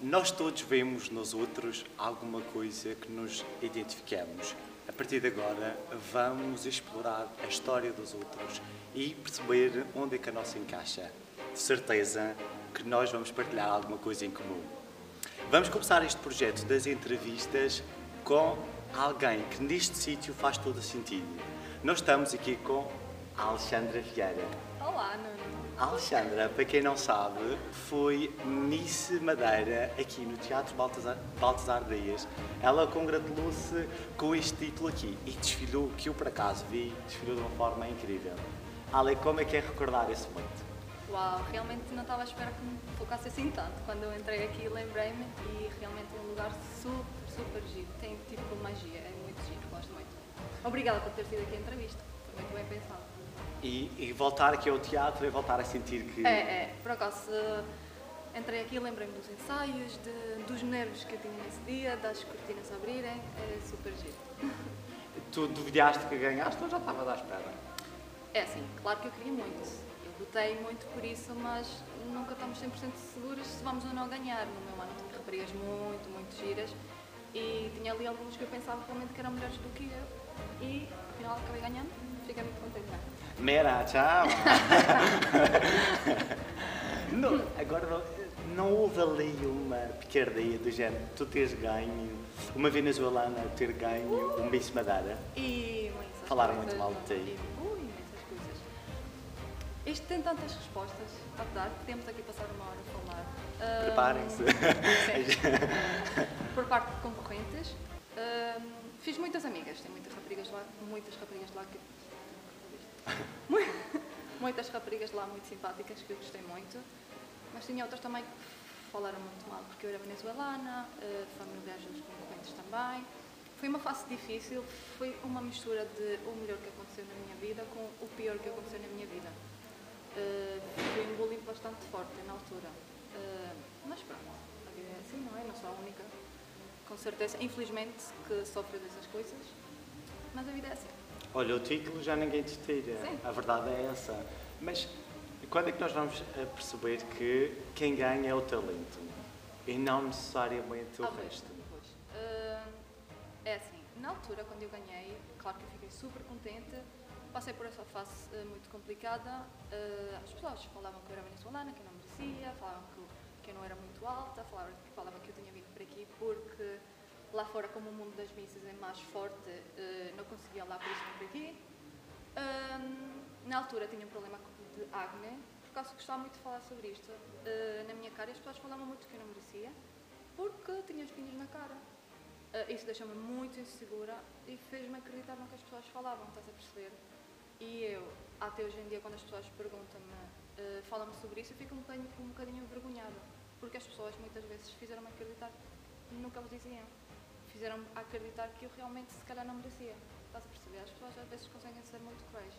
Nós todos vemos nos outros alguma coisa que nos identificamos. A partir de agora, vamos explorar a história dos outros e perceber onde é que a nossa encaixa. De certeza que nós vamos partilhar alguma coisa em comum. Vamos começar este projeto das entrevistas com alguém que neste sítio faz todo sentido. Nós estamos aqui com a Alexandra Vieira. Olá, Nuno. A Alexandra, para quem não sabe, foi Miss Madeira aqui no Teatro Baltasar, Baltasar Dias. Ela congratulou-se com este título aqui e desfilou, que eu por acaso vi, desfilou de uma forma incrível. Ale, como é que é recordar esse momento? Uau, realmente não estava à espera que me focasse assim tanto. Quando eu entrei aqui lembrei-me e realmente é um lugar super, super giro. Tem tipo magia, é muito giro, gosto muito. Obrigada por ter sido aqui a entrevista, foi muito bem pensado. E, e voltar aqui ao teatro e voltar a sentir que... É, é, por acaso entrei aqui lembrei-me dos ensaios, de, dos nervos que eu tinha nesse dia, das cortinas a abrirem, é super giro. Tu duvidaste que ganhaste ou já estavas à espera? É assim, claro que eu queria muito. Eu lutei muito por isso, mas nunca estamos 100% seguras se vamos ou não ganhar. No meu ano tinha raparigas muito, muito giras e tinha ali alguns que eu pensava realmente que eram melhores do que eu e afinal acabei ganhando. Fiquei muito contente. Mera, tchau! não, agora não, não houve ali uma picardia do género, tu teres ganho, uma venezuelana ter ganho um Miss Madeira. E imensas Falaram muito mal de ti. Ui, imensas coisas. Isto tem tantas respostas a dar, podemos aqui passar uma hora a falar. Ahm, Preparem-se. Por parte de concorrentes. Ahm, fiz muitas amigas, tem muitas raparigas lá, muitas raparigas lá que. Mu- Muitas raparigas lá muito simpáticas que eu gostei muito, mas tinha outras também que falaram muito mal, porque eu era venezuelana, eh, familiares dos concorrentes também. Foi uma fase difícil, foi uma mistura de o melhor que aconteceu na minha vida com o pior que aconteceu na minha vida. Eh, foi um bullying bastante forte na altura. Eh, mas pronto, a vida é assim, não é? Não sou a única, com certeza, infelizmente, que sofre dessas coisas. Mas a vida é assim. Olha, o título já ninguém te tira, Sim. a verdade é essa. Mas quando é que nós vamos eh, perceber que quem ganha é o talento e não necessariamente o Ah, resto? Ah, é assim, na altura, quando eu ganhei, claro que eu fiquei super contente. Passei por essa fase ah, muito complicada. Ah, as pessoas falavam que eu era venezuelana, que eu não merecia, falavam que, eu- que eu não era muito alta, falavam, falavam que eu tinha vindo por aqui porque lá fora, como o mundo das missas é mais forte, ah, não conseguia lá por isso aqui. Ah, na altura tinha um problema de acne, por causa que gostava muito de falar sobre isto. Ah, na minha cara, as pessoas falavam muito que eu não merecia porque tinha espinhas na cara. Ah, isso deixou-me muito insegura e fez-me acreditar no que as pessoas falavam, estás a perceber? E eu, até hoje em dia, quando as pessoas perguntam-me, falam-me sobre isso, eu fico um bocadinho, um bocadinho envergonhada. Porque as pessoas muitas vezes fizeram-me acreditar no que eles diziam. Fizeram-me acreditar que eu realmente, se calhar, não merecia. Estás a perceber? As pessoas às vezes conseguem ser muito cruéis.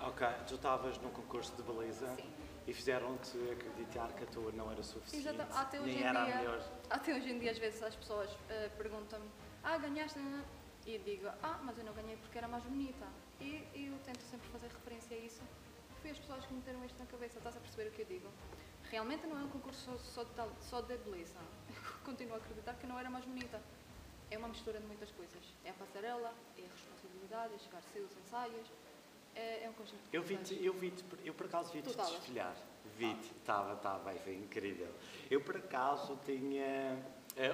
Ok, tu estavas num concurso de beleza Sim. e fizeram-te acreditar que a tua não era suficiente, Exato. Até hoje nem em era a dia- melhor. Até hoje em dia, às vezes, as pessoas eh, perguntam-me: Ah, ganhaste? né?" E eu digo: Ah, mas eu não ganhei porque era mais bonita. E, e eu tento sempre fazer referência a isso. Foi as pessoas que me meteram isto na cabeça. Estás a perceber o que eu digo? Realmente não é um concurso só, só só de beleza. Eu continuo a acreditar que eu não era mais bonita. É uma mistura de muitas coisas. É a passarela, é a responsabilidade, é chegar cedo aos ensaios. É, é um conjunto de Eu vi-te, coisas. eu vi-te, eu por acaso vi-te desfilhar. Vi-te, estava, estava, aí, foi incrível. Eu por acaso tinha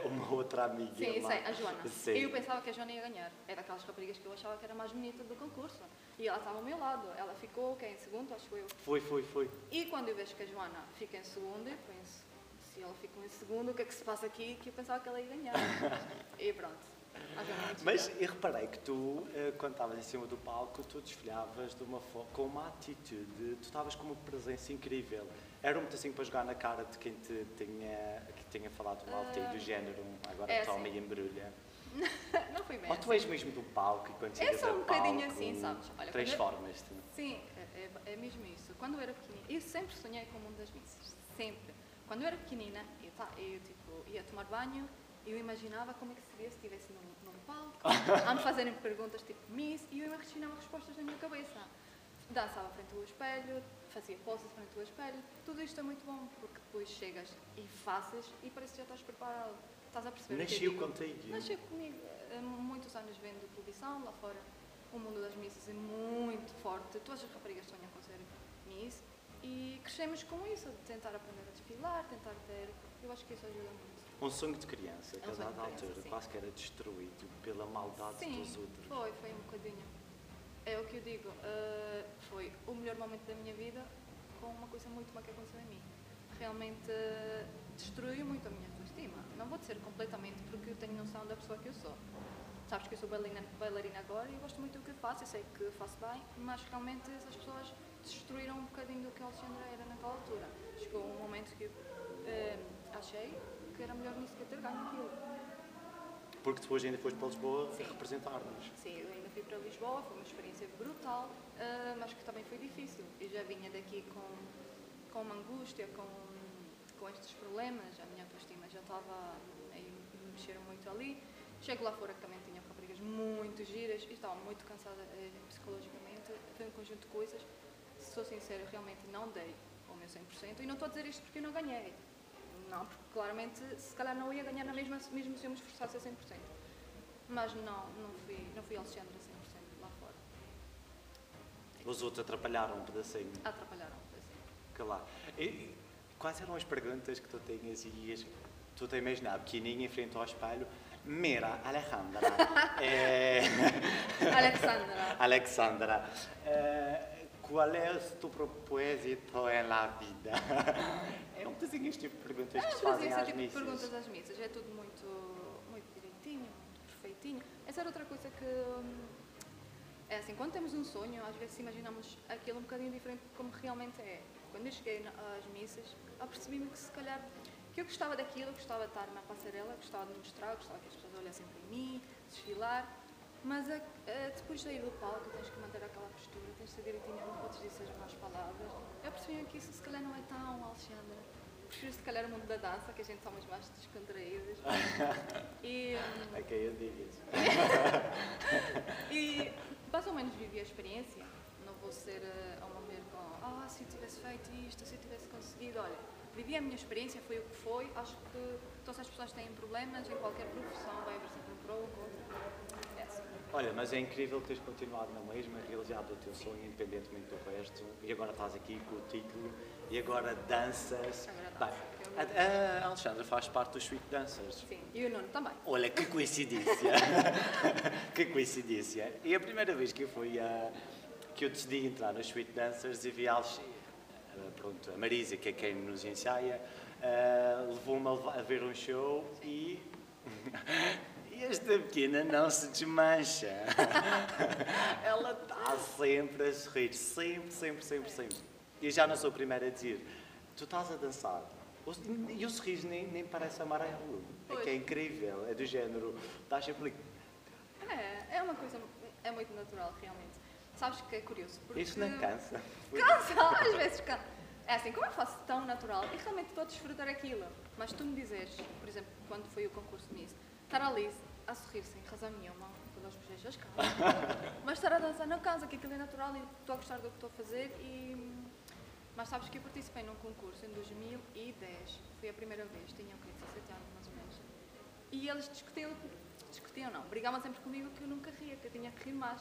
uma outra amiga Sim, lá. sei, a Joana. Sim. Eu pensava que a Joana ia ganhar. É daquelas raparigas que eu achava que era mais bonita do concurso. E ela estava ao meu lado. Ela ficou, quem? Em segundo, acho eu. Foi, foi, foi. E quando eu vejo que a Joana fica em segundo, eu penso, se ela ficou em segundo, o que é que se passa aqui? Que eu pensava que ela ia ganhar. e pronto. É Mas eu reparei que tu, eh, quando estavas em cima do palco, tu desfilhavas de uma com uma atitude, tu estavas com uma presença incrível. Era muito assim para jogar na cara de quem te tinha, que tinha falado mal de ti, do género, agora é toma assim. e embrulha. Não foi Ou mesmo. tu és mesmo do palco e quando É chegas só a um bocadinho palco, assim, sabes? Olha, transformas-te. Sim, é, é- é mesmo isso. Quando eu era pequenina, eu sempre sonhei com o mundo das missas, sempre. Quando eu era pequenina, eu, ta- eu, tipo, ia tomar banho, eu imaginava como é que seria se estivesse num, num palco, a me fazerem perguntas tipo Miss, e eu imaginava respostas na minha cabeça. Dançava frente ao espelho, fazia poses frente ao espelho. Tudo isto é muito bom, porque depois chegas e fazes e parece que já estás preparado. Estás a perceber? Nasceu contigo. Nasceu comigo. Há muitos anos vendo televisão lá fora. O mundo das missas é muito forte. Todas as raparigas sonham com ser miss. E crescemos com isso, de tentar aprender a desfilar, tentar ter. Eu acho que isso ajuda muito. Um sonho de criança, que É a dada altura quase que era destruído pela maldade Sim, dos outros. foi, foi um bocadinho. É o que eu digo, eh, foi o melhor momento da minha vida com uma coisa muito má que aconteceu em mim. Realmente eh, destruiu muito a minha autoestima. Não vou dizer completamente porque eu tenho noção da pessoa que eu sou. Sabes que eu sou bailarina, bailarina agora e gosto muito do que faço, eu sei que faço bem, mas realmente essas pessoas destruíram um bocadinho do que a Alexandra era naquela altura. Chegou um momento que eu eh, achei que era melhor nisso que ter ganho aquilo. Porque depois ainda foste para Lisboa representar-nos. Sim, eu ainda fui para Lisboa, foi uma experiência brutal, ah, mas que também foi difícil. Eu já vinha daqui com, com uma angústia, com, com estes problemas, a minha autoestima já estava a me mexer muito ali. Chego lá fora que também tinha raparigas muito giras e estava muito cansada eh, psicologicamente. Foi um conjunto de coisas. Se sou sincera, realmente não dei o meu 100%. E não estou a dizer isto porque eu não ganhei. Não, porque claramente, se calhar não ia ganhar na mesma, mesmo se eu me esforçasse a 100%. Mas não, não fui, não fui Alexandra 100% lá fora. Os outros atrapalharam um pedacinho. Atrapalharam, assim. Claro. E quais eram as perguntas que tu tinhas e ias, tu te imaginar pequenininha em frente ao espelho? Mira, Alejandra. eh, Alexandra, Alexandra, eh, qual é o teu propósito na vida? É um bocadinho este tipo de perguntas que se eu fazem às tipo missas. perguntas às missas. É tudo muito, muito direitinho, muito perfeitinho. Essa era outra coisa que. hum, É assim, quando temos um sonho, às vezes imaginamos aquilo um bocadinho diferente de como realmente é. Quando eu cheguei às missas, apercebi-me que se calhar que eu gostava daquilo, gostava de estar na passarela, gostava de mostrar, gostava que as pessoas olhassem para mim, desfilar, mas a- a- depois de sair do palco tens que manter aquela postura, tens de ser direitinho, não podes dizer más palavras. Eu percebi que isso se calhar não é tão Alexandra. Prefiro se calhar o mundo da dança, que a gente somos mais descontraídas. e, hum, É que eu digo isso. e mais ou menos vivi a experiência. Não vou ser eh, uma mulher com, ah, se eu tivesse feito isto, se eu tivesse conseguido. Olha, vivi a minha experiência, foi o que foi. Acho que todas as pessoas têm problemas em qualquer profissão, vai haver sempre um para ou um contra. É. Olha, mas é incrível teres continuado na mesma, realizado o teu sonho independentemente do resto, e agora estás aqui com o título, e agora danças. Agora Bem, danço, que a, a Alexandra faz parte dos Sweet Dancers. Sim, e o Nuno também. Olha, que coincidência! que coincidência! E a primeira vez que eu fui a. que eu decidi entrar nos Sweet Dancers e vi a Alex- eh, pronto, a Marisa, que é quem nos ensaia, eh, levou-me a ver um show e. e esta pequena não se desmancha. Ela está sempre a sorrir, sempre, sempre, sempre, sempre. E já não sou a primeira a dizer: tu estás a dançar. E o sorriso nem, nem parece amarelo. É que é incrível. É do género. Estás sempre. É, é uma coisa, é muito natural, realmente. Sabes que é curioso? Porque Isso não cansa. Cansa, às vezes cansa. É assim, como eu faço tão natural e realmente estou a desfrutar aquilo, mas tu me dizes, por exemplo, quando foi o concurso nisso, estar ali a sorrir sem razão nenhuma, pelas bochechas cansa, mas estar a dançar não cansa, que aquilo é natural e estou a gostar do que estou a fazer e... Mas sabes que eu participei num concurso em 2010, foi a primeira vez, tinha o quê, 17 anos mais ou menos, e eles discutiam, discutiam não, brigavam sempre comigo que eu nunca ria, que eu tinha que rir mais.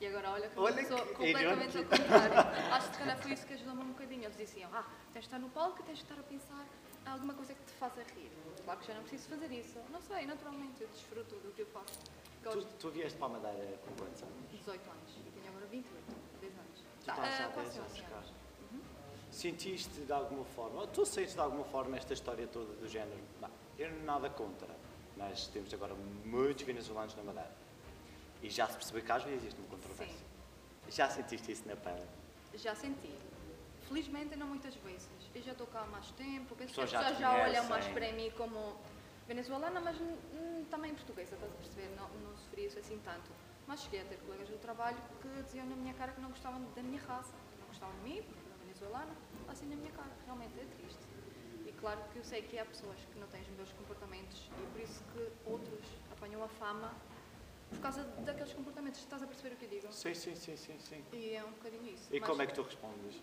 E agora olha que eu Olha sou que completamente ao contrário. Acho que se calhar foi isso que ajudou-me um bocadinho. Eles diziam, ah, tens de estar no palco tens de estar a pensar alguma coisa que te faça rir. Claro que já não preciso fazer isso. Não sei, naturalmente, eu desfruto do que eu faço. Tu, Gosto tu vieste para a Madeira com quantos anos? de 18 anos e tenho agora 28, 10 anos. Tu Tá, estás há quase 10 anos 11 cá. Sentiste de alguma forma, ou tu sentes de alguma forma esta história toda do género? Não, eu nada contra, mas temos agora muitos venezuelanos na Madeira. E já se percebeu que às vezes existe uma controvérsia. Sim. Já sentiste isso na pele? Já senti. Felizmente não muitas vezes. Eu já estou cá há mais tempo, penso que as já pessoas já olham mais conhecem. para mim como venezuelana, mas também portuguesa, estás a perceber? Não, não sofri isso assim tanto. Mas cheguei a ter colegas do trabalho que diziam na minha cara que não gostavam da minha raça, que não gostavam de mim, porque era venezuelana, assim na minha cara. Realmente é triste. E claro que eu sei que há pessoas que não têm os meus comportamentos e por isso que outros apanham a fama por causa daqueles comportamentos. Estás a perceber o que eu digo? Sim, sim, sim, sim, sim. E é um bocadinho isso. E Mas- como é que tu respondes?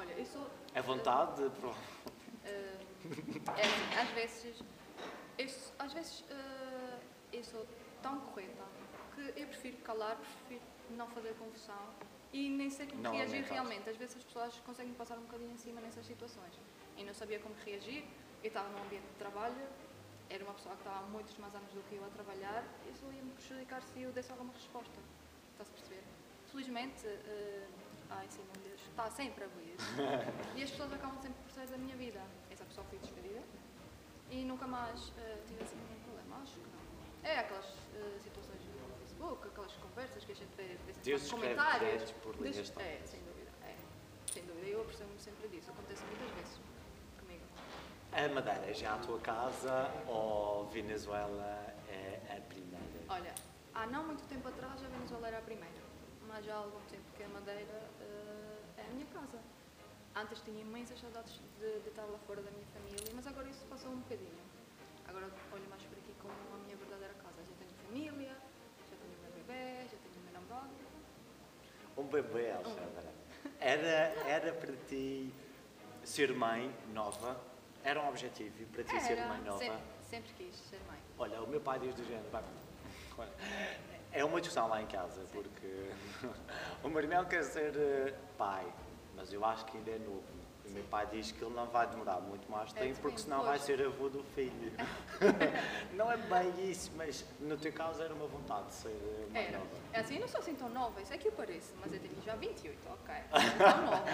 Olha, eu sou. É vontade? Pro- eh, é assim, às vezes. Eu, às vezes eh, eu sou tão correta que eu prefiro calar, prefiro não fazer confusão e nem sei como Não reagir realmente. Às vezes as pessoas conseguem passar um bocadinho em cima nessas situações. E não sabia como reagir. Eu estava num ambiente de trabalho, era uma pessoa que estava há muitos mais anos do que eu a trabalhar, isso ia-me prejudicar se eu desse alguma resposta. Está-se a perceber? Felizmente, eh, ai sim, meu Deus, está sempre a ver. e as pessoas acabam sempre por sair da minha vida. Essa pessoa foi despedida e nunca mais eh, tive assim nenhum problema. Acho que não. É aquelas eh, situações no Facebook, aquelas conversas que a gente vê, vê sempre Deus comentários. por linhas tortas. É, sem dúvida. É, sem dúvida. Eu apercebo-me sempre disso. Acontece muitas vezes comigo. A Madeira é já a tua casa ou Venezuela é a primeira? Olha, há não muito tempo atrás a Venezuela era a primeira, mas já há algum tempo que a Madeira eh, é a minha casa. Antes tinha imensas saudades de, de estar lá fora da minha família, mas agora isso passou um bocadinho. Agora olho mais por aqui como a minha verdadeira casa. Já tenho família, já tenho o meu bebê, já tenho o meu namorado. Um bebê, Alexandra. Era, era para ti ser mãe nova? Era um objetivo para ti ser mãe nova? sempre, sempre quis ser mãe. Olha, o meu pai diz do género, vai, olha, é uma discussão lá em casa, porque o irmão quer ser eh, pai, mas eu acho que ainda é novo. O meu pai diz que ele não vai demorar muito mais É, tempo, porque senão vai ser avô do filho. não é bem isso, mas no teu caso era uma vontade de ser eh, mãe Era. nova. É assim, eu não sou assim tão nova, isso é que eu pareço, mas eu tenho já 28, ok. Sou tão nova.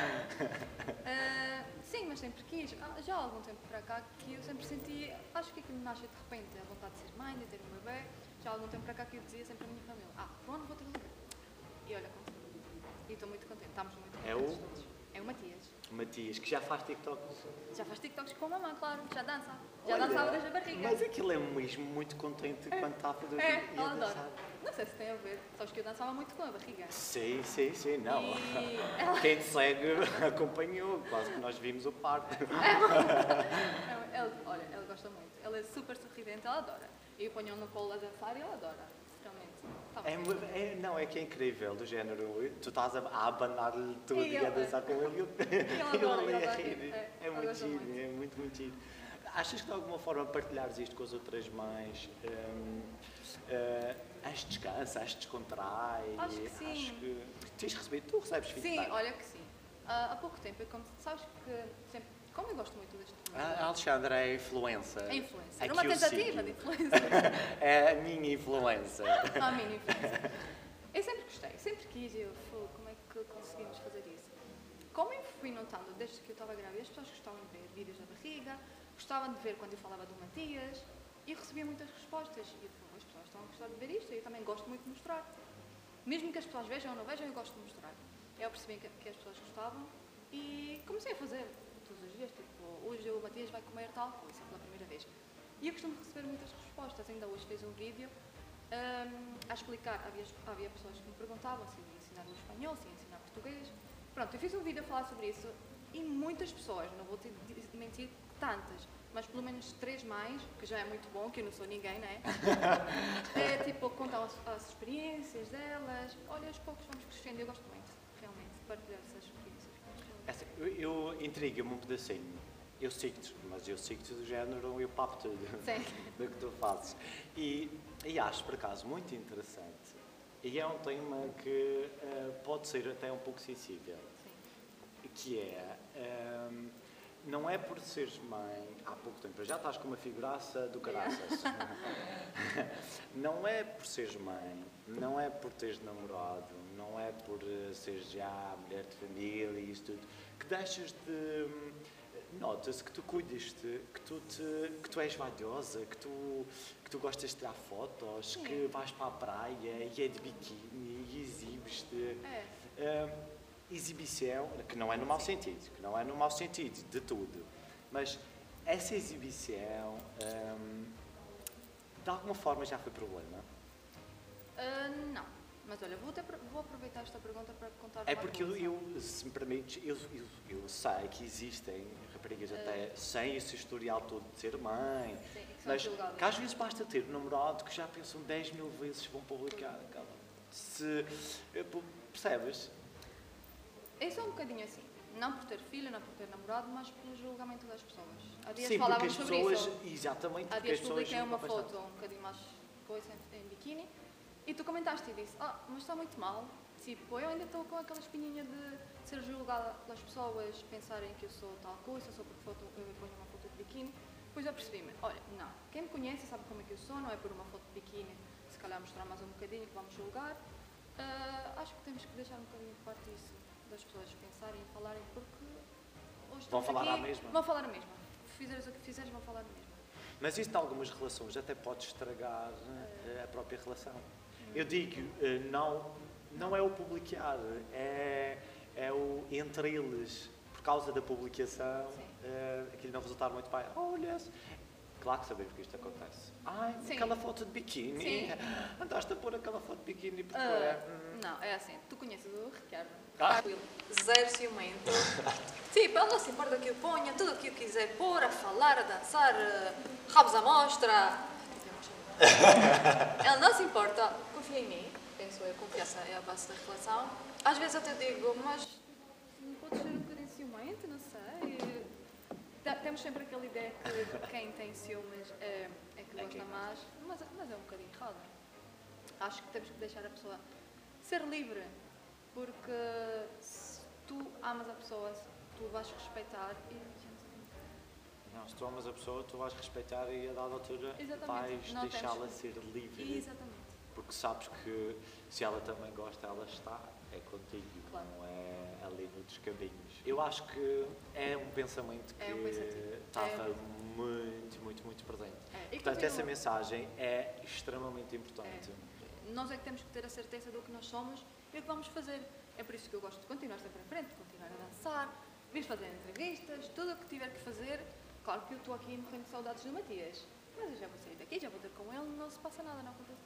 Ah, sim, mas sempre quis. Ah, Já há algum tempo para cá que eu sempre senti, acho que aquilo nasce de repente, a vontade de ser mãe, de ter um bebê. Já há algum tempo para cá que eu dizia sempre à minha família, ah, para o ano vou ter um bebê. E olha, consegui. E muito É o? É o Matias. Matias, que já faz TikTok. Já faz TikToks com a mamãe, claro, já dança. Já Olha, dançava desde a barriga. Mas aquilo é mesmo muito contente quando está a fazer É, e ela adora. dançar. Não sei se tem a ver, sabes que eu dançava muito com a barriga. Sim, sim, sim, não. E ela- Quem te segue acompanhou, quase que nós vimos o parto. Não, ela, olha, ela gosta muito. Ela é super sorridente, ela adora. Eu ponho no colo a dançar e ela adora. É, é- não, é que é incrível, do género, tu estás a, a abanar-lhe tudo E e, a dançar com ele e ele adora, ali ela a rir. é, É, muito giro, muito. é muito, muito giro. Achas que de alguma forma partilhares isto com as outras mães hum, eh, as descansa, as descontrai? Acho que sim. Acho que tens recebido, tu recebes Sim, feedback. olha que sim. Ah, há pouco tempo, eu como, sabes que sempre, como eu gosto muito deste A Alexandra é influencer. é influencer. Aqui Uma eu tentativa de influencer. É a minha influencer. a mim, influencer. Eu sempre gostei, sempre quis. Eu, "Fogo, como é que conseguimos fazer isso? Como eu fui notando desde que eu estava grávida, as pessoas gostavam de ver vídeos da barriga, gostavam de ver quando eu falava do Matias e recebia muitas respostas. E eu falei, as pessoas estão a gostar de ver isto e eu também gosto muito de mostrar. Mesmo que as pessoas vejam ou não vejam, eu gosto de mostrar. Eu percebi que, que as pessoas gostavam e comecei a fazer todos os dias. Tipo, hoje o Matias vai comer tal coisa pela primeira vez. E eu costumo receber muitas respostas. Ainda hoje fiz um vídeo hum, a explicar. Havia, havia pessoas que me perguntavam se ia ensinar o espanhol, se ia ensinar português. Pronto, eu fiz um vídeo a falar sobre isso e muitas pessoas, não vou te mentir tantas, mas pelo menos três mais, que já é muito bom, que eu não sou ninguém, né? é tipo, contam as, as experiências delas. Olha, aos poucos vamos crescendo. Eu gosto muito, realmente, de partilhar essas experiências com as pessoas. Essa- Eu, eu intriga-me um pedacinho. Eu sigo-te, mas eu sigo-te do género, eu papo tudo Sim. do que tu fazes. E, e acho, por acaso, muito interessante. E é um tema que eh, pode ser até um pouco sensível, Sim. que é, ehm, não é por seres mãe há pouco tempo, já estás com uma figuraça do caraças. não é por seres mãe, não é por teres namorado, não é por eh, seres já mulher de família e isso tudo, que deixas de. Nota-se que tu cuidas-te, que tu, te, que tu és valiosa, que tu, que tu gostas de tirar fotos, Sim. que vais para a praia e é de biquíni e exibes-te. É. Hum, exibição, que não é no mau sentido, que não é no mau sentido de tudo, mas essa exibição hum, de alguma forma já foi problema. Ah, não. Mas olha, vou, vou aproveitar esta pergunta para contar É porque eu, eu, se me permites, eu, eu, eu sei que existem raparigas até sem esse historial todo de ser mãe, Sim, que mas que às vezes basta ter um namorado que já pensam 10 mil vezes vão publicar. Se, eh, percebes? Eu sou um bocadinho assim. Não por ter filho, não por ter namorado, mas pelo julgamento das pessoas. Há dias Sim, falávamos sobre pessoas. isso. Exatamente, Há porque dias as pessoas. publiquei uma foto um bocadinho mais coisa em, em biquíni e tu comentaste e disse, ah, mas está muito mal. Tipo, eu ainda estou com aquela espinhinha de ser julgada pelas pessoas, pensarem que eu sou tal coisa, só porque foto, eu ponho uma foto de biquíni. Depois eu percebi-me, olha, não, quem me conhece sabe como é que eu sou, não é por uma foto de biquíni, se calhar mostrar mais um bocadinho que vamos julgar. Ah, acho que temos que deixar um bocadinho de parte isso, das pessoas pensarem e falarem, porque hoje Vão falar aqui, à mesma. Vão falar a mesma. Fizeres o que fizeres, vão falar a mesma. Mas isso, em algumas relações, até pode estragar eh, a própria relação. Eu digo, eh, não, não é o publicar, é, é o entre eles, por causa da publicação, eh, aquilo não resultar muito bem. Olha, claro que sabemos que isto acontece. Ai, Sim. aquela foto de biquíni, Sim. andaste a pôr aquela foto de biquíni porque hum, Não, é assim, tu conheces o Ricardo. Ah. Tranquilo. Zero ciumento. tipo, ele não se importa que eu ponha tudo o que eu quiser pôr, a falar, a dançar, eh, rabos à mostra. ele não se importa. Confia em mim. Penso eu, confiança é a base da relação. Às vezes eu te digo, mas não podes ser um bocadinho ciumento, não sei. Te- Temos sempre aquela ideia que quem tem ciúmes é, é que É gosta mais, mas, mas é um bocadinho errado. Acho que temos que deixar a pessoa ser livre, porque se tu amas a pessoa, tu vais respeitar e não se tu amas a pessoa, tu vais respeitar e a dada altura Exatamente. vais deixá-la ser livre. Exatamente. Porque sabes que se ela também gosta, ela está, é contigo, Claro. não é ali noutros caminhos. Eu acho que é um pensamento que É um estava É um muito, muito, muito presente. É, Portanto, continua. essa mensagem é extremamente importante. Nós é que temos que ter a certeza do que nós somos e o que vamos fazer. É por isso que eu gosto de continuar sempre em frente, continuar a dançar, vir fazer entrevistas, tudo o que tiver que fazer. Claro que eu estou aqui morrendo de saudades do Matias, mas eu já vou sair daqui, já vou ter com ele, não se passa nada, não acontece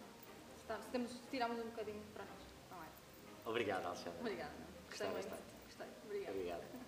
Tá, temos, tiramos um bocadinho para nós, não é? Obrigado, Alexandre. Obrigada. Gostei, gostei. Bastante. Gostei. Obrigada. Obrigado.